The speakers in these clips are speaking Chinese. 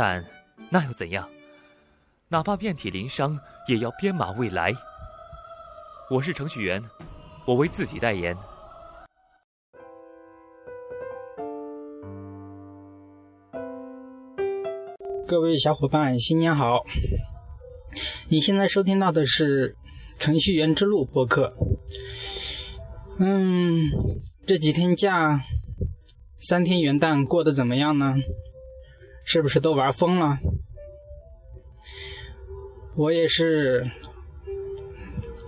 但那又怎样？哪怕遍体鳞伤，也要编码未来。我是程序员，我为自己代言。各位小伙伴，新年好！你现在收听到的是《程序员之路》播客。嗯，这几天假，三天元旦过得怎么样呢？是不是都玩疯了？我也是，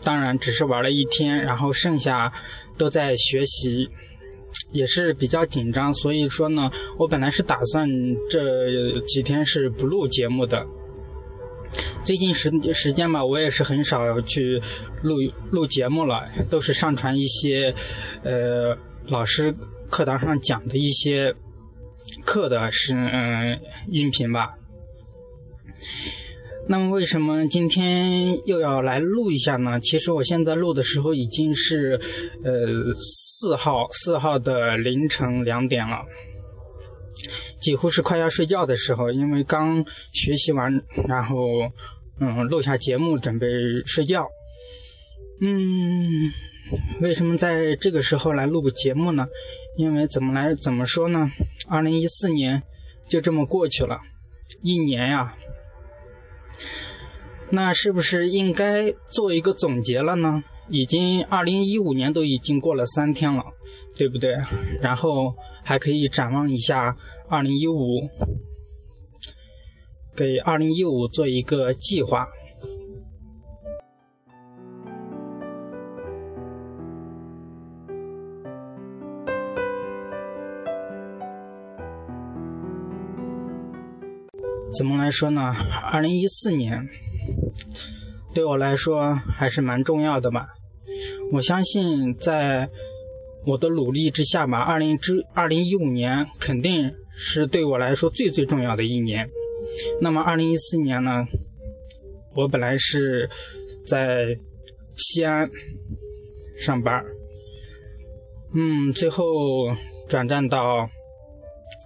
当然只是玩了一天，然后剩下都在学习。也是比较紧张，所以说呢，我本来是打算这几天是不录节目的。最近时时间吧，我也是很少去录录节目了，都是上传一些呃老师课堂上讲的一些课的是嗯音频吧。那么为什么今天又要来录一下呢？其实我现在录的时候已经是，呃，四号四号的凌晨两点了，几乎是快要睡觉的时候，因为刚学习完，然后嗯录下节目准备睡觉。嗯，为什么在这个时候来录个节目呢？因为怎么来怎么说呢？二零一四年就这么过去了，一年呀。那是不是应该做一个总结了呢？已经二零一五年都已经过了三天了，对不对？然后还可以展望一下二零一五，给二零一五做一个计划。怎么来说呢？二零一四年对我来说还是蛮重要的吧。我相信在我的努力之下吧，二零之二零一五年肯定是对我来说最最重要的一年。那么二零一四年呢，我本来是在西安上班，嗯，最后转战到。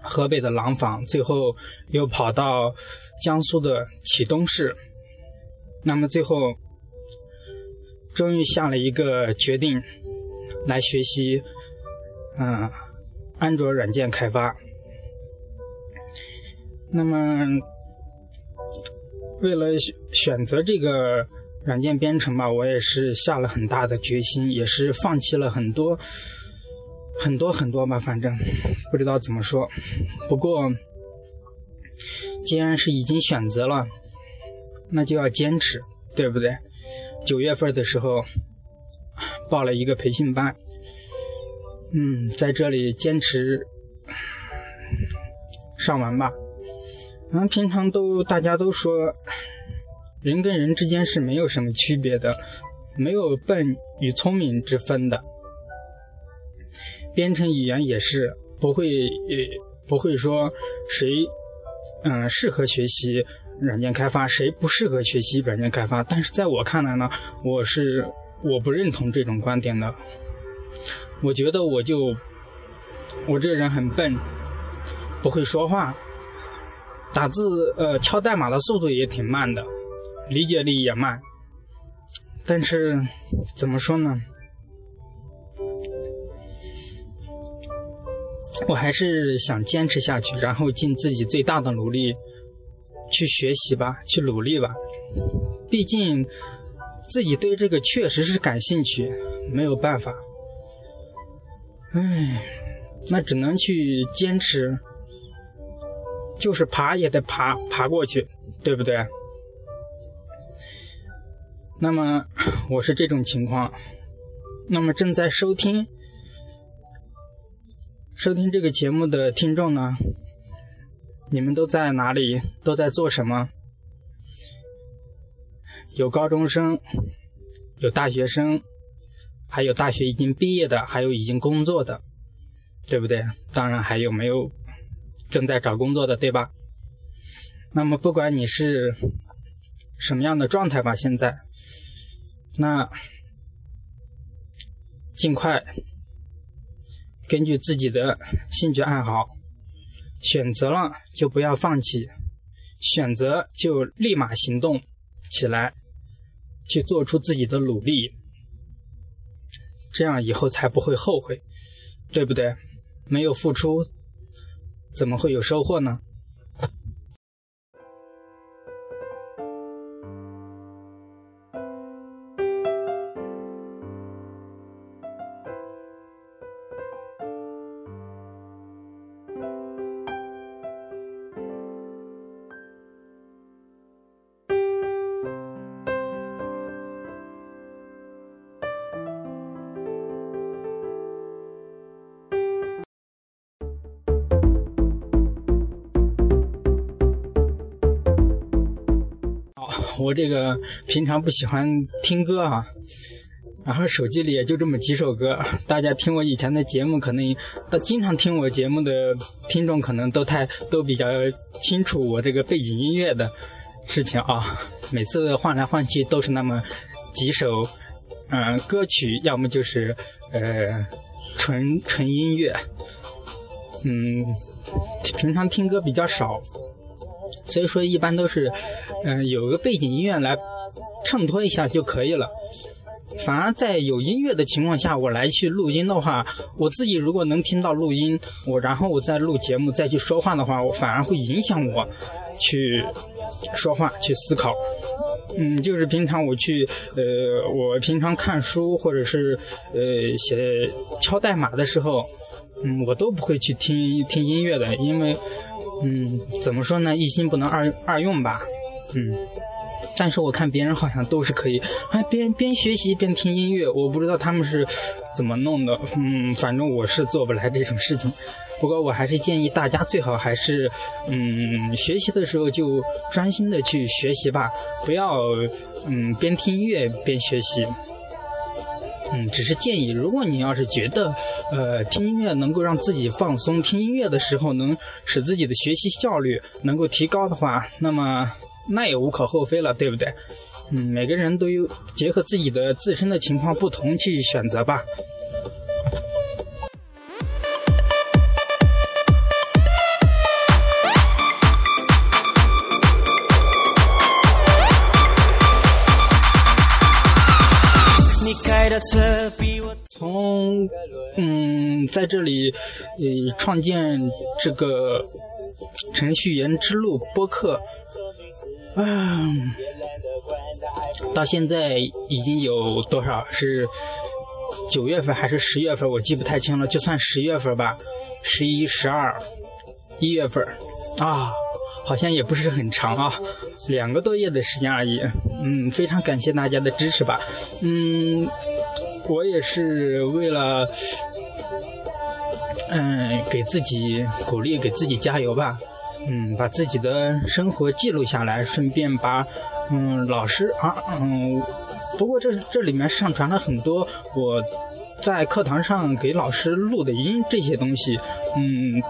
河北的廊坊，最后又跑到江苏的启东市，那么最后终于下了一个决定，来学习，嗯，安卓软件开发。那么为了选择这个软件编程吧，我也是下了很大的决心，也是放弃了很多。很多很多吧，反正不知道怎么说。不过，既然是已经选择了，那就要坚持，对不对？九月份的时候报了一个培训班，嗯，在这里坚持上完吧。嗯，平常都大家都说，人跟人之间是没有什么区别的，没有笨与聪明之分的。编程语言也是不会，不会说谁，嗯，适合学习软件开发，谁不适合学习软件开发。但是在我看来呢，我是我不认同这种观点的。我觉得我就我这个人很笨，不会说话，打字，呃，敲代码的速度也挺慢的，理解力也慢。但是怎么说呢？我还是想坚持下去，然后尽自己最大的努力去学习吧，去努力吧。毕竟自己对这个确实是感兴趣，没有办法。唉，那只能去坚持，就是爬也得爬爬过去，对不对？那么 我是这种情况，那么正在收听。收听这个节目的听众呢，你们都在哪里？都在做什么？有高中生，有大学生，还有大学已经毕业的，还有已经工作的，对不对？当然还有没有正在找工作的，对吧？那么不管你是什么样的状态吧，现在，那尽快根据自己的兴趣爱好选择了，就不要放弃，选择就立马行动起来。去做出自己的努力，这样以后才不会后悔，对不对？没有付出，怎么会有收获呢？我这个平常不喜欢听歌啊，然后手机里也就这么几首歌。大家听我以前的节目，可能经常听我节目的听众可能都太都比较清楚我这个背景音乐的事情啊。每次换来换去都是那么几首，嗯，歌曲，要么就是呃纯纯音乐，嗯，平常听歌比较少。所以说，一般都是，嗯，有个背景音乐来衬托一下就可以了。反而在有音乐的情况下，我来去录音的话，我自己如果能听到录音，我然后我再录节目再去说话的话，我反而会影响我去说话去思考。嗯，就是平常我去，呃，我平常看书或者是呃写敲代码的时候，嗯，我都不会去听听音乐的，因为。嗯，怎么说呢？一心不能二二用吧。嗯，但是我看别人好像都是可以，还边边学习边听音乐。我不知道他们是怎么弄的。嗯，反正我是做不来这种事情。不过我还是建议大家最好还是，嗯，学习的时候就专心的去学习吧，不要嗯边听音乐边学习。嗯，只是建议，如果你要是觉得，呃，听音乐能够让自己放松，听音乐的时候能使自己的学习效率能够提高的话，那么那也无可厚非了，对不对？嗯，每个人都有结合自己的自身的情况不同去选择吧。在这里呃创建这个程序员之路播客，啊，到现在已经有多少？是九月份还是十月份？我记不太清了。就算十月份吧，十一、十二、一月份啊，好像也不是很长啊，两个多月的时间而已。嗯，非常感谢大家的支持吧。嗯。我也是为了，嗯，给自己鼓励，给自己加油吧。嗯，把自己的生活记录下来，顺便把，嗯，老师啊，嗯，不过这这里面上传了很多我在课堂上给老师录的音，这些东西，嗯。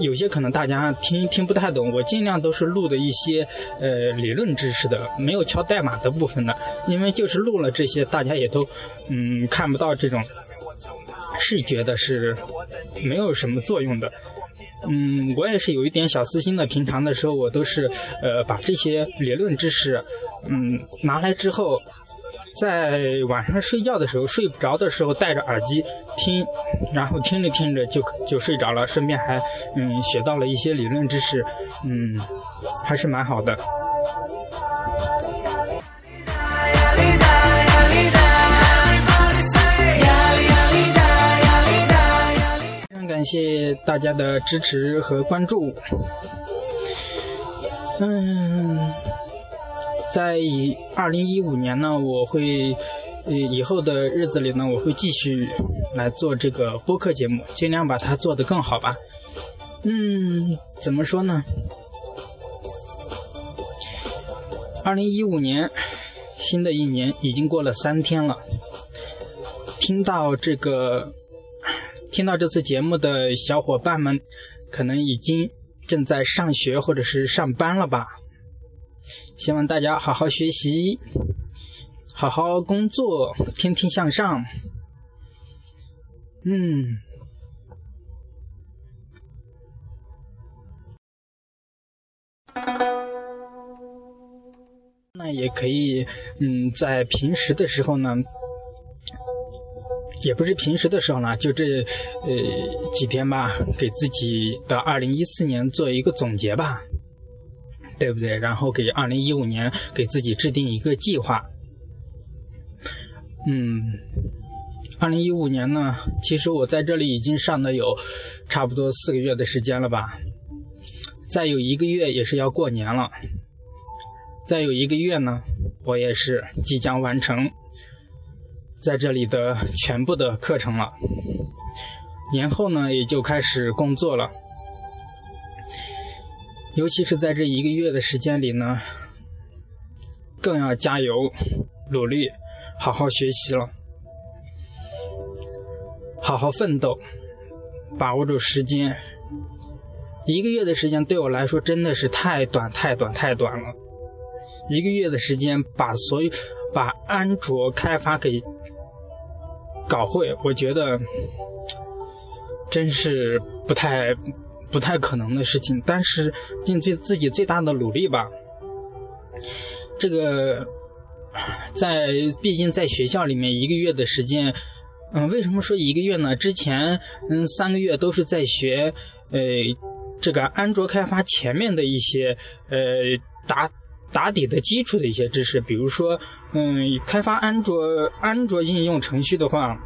有些可能大家听听不太懂，我尽量都是录的一些呃理论知识的，没有敲代码的部分的，因为就是录了这些，大家也都嗯看不到这种是觉得，是没有什么作用的。嗯，我也是有一点小私心的，平常的时候我都是呃把这些理论知识嗯拿来之后。在晚上睡觉的时候，睡不着的时候戴着耳机听，然后听着听着就就睡着了，顺便还嗯学到了一些理论知识，嗯，还是蛮好的。感谢大家的支持和关注，嗯。在以二零一五年呢，我会，以后的日子里呢，我会继续来做这个播客节目，尽量把它做得更好吧。嗯，怎么说呢？二零一五年，新的一年已经过了三天了。听到这个，听到这次节目的小伙伴们，可能已经正在上学或者是上班了吧？希望大家好好学习，好好工作，天天向上。嗯。那也可以，嗯，在平时的时候呢，也不是平时的时候呢，就这呃几天吧，给自己的二零一四年做一个总结吧，对不对？然后给二零一五年给自己制定一个计划。嗯，二零一五年呢，其实我在这里已经上的有差不多四个月的时间了吧，再有一个月也是要过年了。再有一个月呢，我也是即将完成在这里的全部的课程了。年后呢，也就开始工作了。尤其是在这一个月的时间里呢，更要加油、努力、好好学习了，好好奋斗，把握住时间。一个月的时间对我来说真的是太短、太短、太短了。一个月的时间把所有把安卓开发给搞会，我觉得真是不太不太可能的事情。但是尽最自己最大的努力吧。这个在毕竟在学校里面一个月的时间，嗯，为什么说一个月呢？之前嗯三个月都是在学呃这个安卓开发前面的一些呃打。打底的基础的一些知识，比如说，嗯，开发安卓安卓应用程序的话，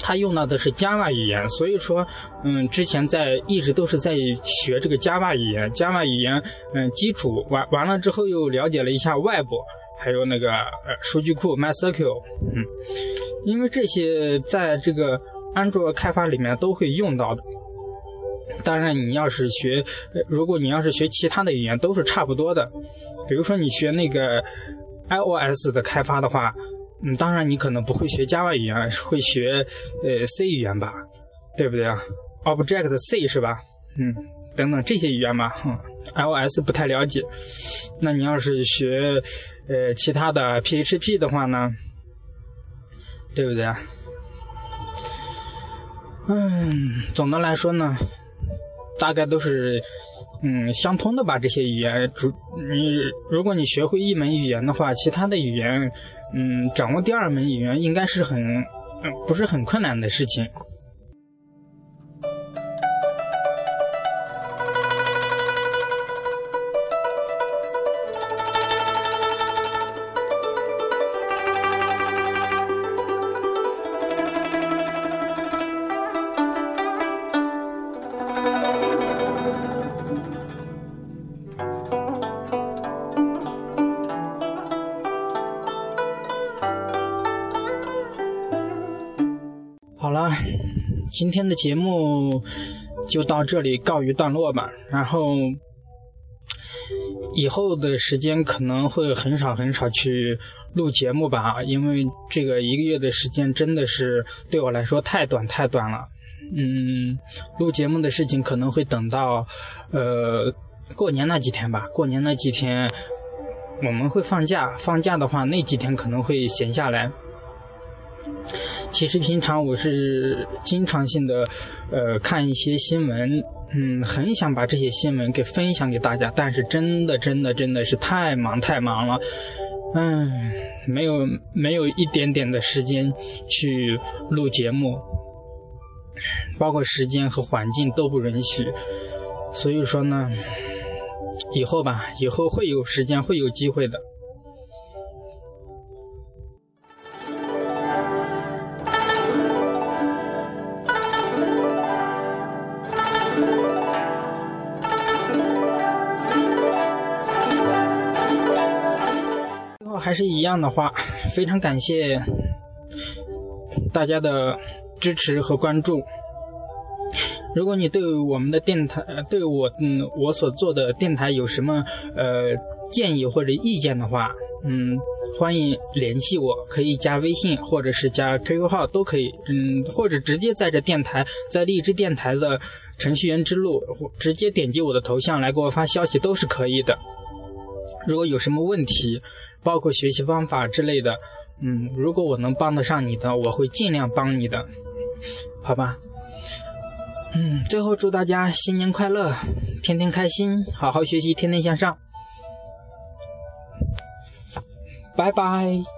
它用到的是 Java 语言，所以说，嗯，之前在一直都是在学这个 Java 语言，Java 语言，嗯，基础完完了之后又了解了一下外部，还有那个呃数据库 MySQL，嗯，因为这些在这个安卓开发里面都会用到的。当然，你要是学，如果你要是学其他的语言，都是差不多的。比如说你学那个 iOS 的开发的话，嗯，当然你可能不会学 Java 语言，会学呃 C 语言吧，对不对啊？Object C 是吧？嗯，等等这些语言吧。嗯，iOS 不太了解。那你要是学呃其他的 PHP 的话呢，对不对啊？嗯，总的来说呢。大概都是，嗯，相通的吧。这些语言，主你如果你学会一门语言的话，其他的语言，嗯，掌握第二门语言应该是很，嗯，不是很困难的事情。今天的节目就到这里告一段落吧。然后以后的时间可能会很少很少去录节目吧，因为这个一个月的时间真的是对我来说太短太短了。嗯，录节目的事情可能会等到呃过年那几天吧。过年那几天我们会放假，放假的话那几天可能会闲下来。其实平常我是经常性的，呃，看一些新闻，嗯，很想把这些新闻给分享给大家，但是真的真的真的是太忙太忙了，嗯，没有没有一点点的时间去录节目，包括时间和环境都不允许，所以说呢，以后吧，以后会有时间会有机会的。还是一样的话，非常感谢大家的支持和关注。如果你对我们的电台，对我嗯我所做的电台有什么呃建议或者意见的话，嗯，欢迎联系我，可以加微信或者是加 QQ 号都可以，嗯，或者直接在这电台，在荔枝电台的程序员之路，或直接点击我的头像来给我发消息都是可以的。如果有什么问题，包括学习方法之类的，嗯，如果我能帮得上你的，我会尽量帮你的，好吧？嗯，最后祝大家新年快乐，天天开心，好好学习，天天向上，拜拜。